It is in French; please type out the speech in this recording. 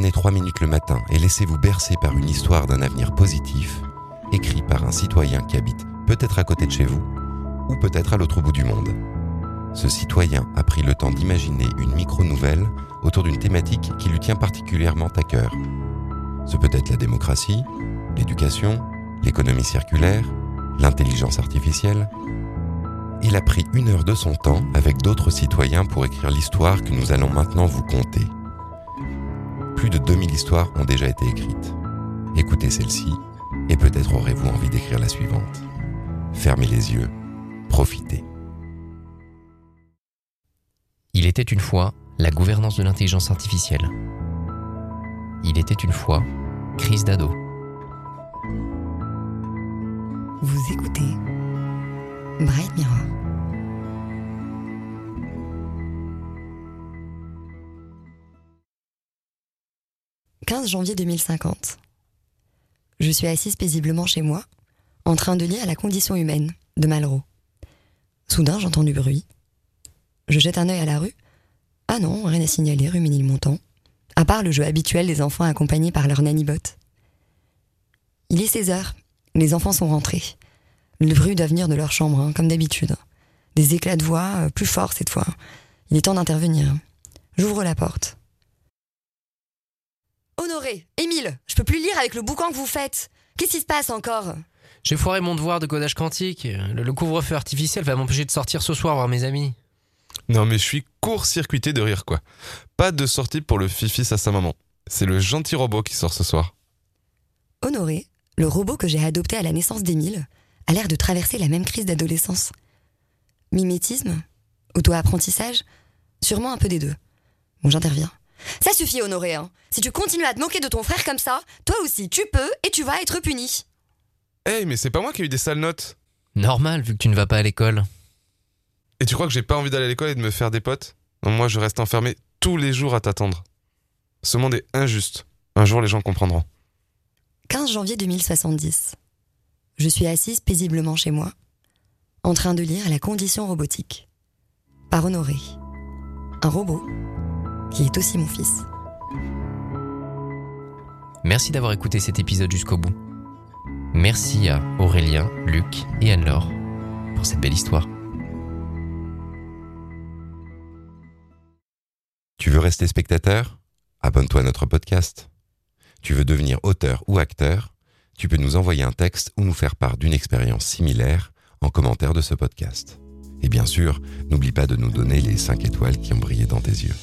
Prenez trois minutes le matin et laissez-vous bercer par une histoire d'un avenir positif, écrit par un citoyen qui habite peut-être à côté de chez vous, ou peut-être à l'autre bout du monde. Ce citoyen a pris le temps d'imaginer une micro-nouvelle autour d'une thématique qui lui tient particulièrement à cœur. Ce peut être la démocratie, l'éducation, l'économie circulaire, l'intelligence artificielle. Il a pris une heure de son temps avec d'autres citoyens pour écrire l'histoire que nous allons maintenant vous conter. Plus de 2000 histoires ont déjà été écrites. Écoutez celle-ci et peut-être aurez-vous envie d'écrire la suivante. Fermez les yeux, profitez. Il était une fois la gouvernance de l'intelligence artificielle. Il était une fois crise d'ado. Vous écoutez Bright Mirror. « 15 janvier 2050. Je suis assise paisiblement chez moi, en train de lire La condition humaine de Malraux. Soudain, j'entends du bruit. Je jette un œil à la rue. Ah non, rien à signaler, rue Ménilmontant. À part le jeu habituel des enfants accompagnés par leur nanny Il est 16 heures. Les enfants sont rentrés. Le bruit doit venir de leur chambre, hein, comme d'habitude. Des éclats de voix, euh, plus forts cette fois. Il est temps d'intervenir. J'ouvre la porte. Honoré, Émile, je peux plus lire avec le boucan que vous faites. Qu'est-ce qui se passe encore? J'ai foiré mon devoir de codage quantique. Le, le couvre-feu artificiel va m'empêcher de sortir ce soir voir mes amis. Non mais je suis court-circuité de rire quoi. Pas de sortie pour le fifis à sa maman. C'est le gentil robot qui sort ce soir. Honoré, le robot que j'ai adopté à la naissance d'Émile, a l'air de traverser la même crise d'adolescence. Mimétisme Auto-apprentissage Sûrement un peu des deux. Bon, j'interviens. Ça suffit, Honoré. Hein. Si tu continues à te moquer de ton frère comme ça, toi aussi, tu peux et tu vas être puni. Hey, mais c'est pas moi qui ai eu des sales notes. Normal, vu que tu ne vas pas à l'école. Et tu crois que j'ai pas envie d'aller à l'école et de me faire des potes? Non, moi je reste enfermé tous les jours à t'attendre. Ce monde est injuste. Un jour les gens comprendront. 15 janvier 2070. Je suis assise paisiblement chez moi, en train de lire La condition robotique, par Honoré. Un robot qui est aussi mon fils. Merci d'avoir écouté cet épisode jusqu'au bout. Merci à Aurélien, Luc et Anne-Laure pour cette belle histoire. Tu veux rester spectateur? Abonne-toi à notre podcast. Tu veux devenir auteur ou acteur? Tu peux nous envoyer un texte ou nous faire part d'une expérience similaire en commentaire de ce podcast. Et bien sûr, n'oublie pas de nous donner les 5 étoiles qui ont brillé dans tes yeux.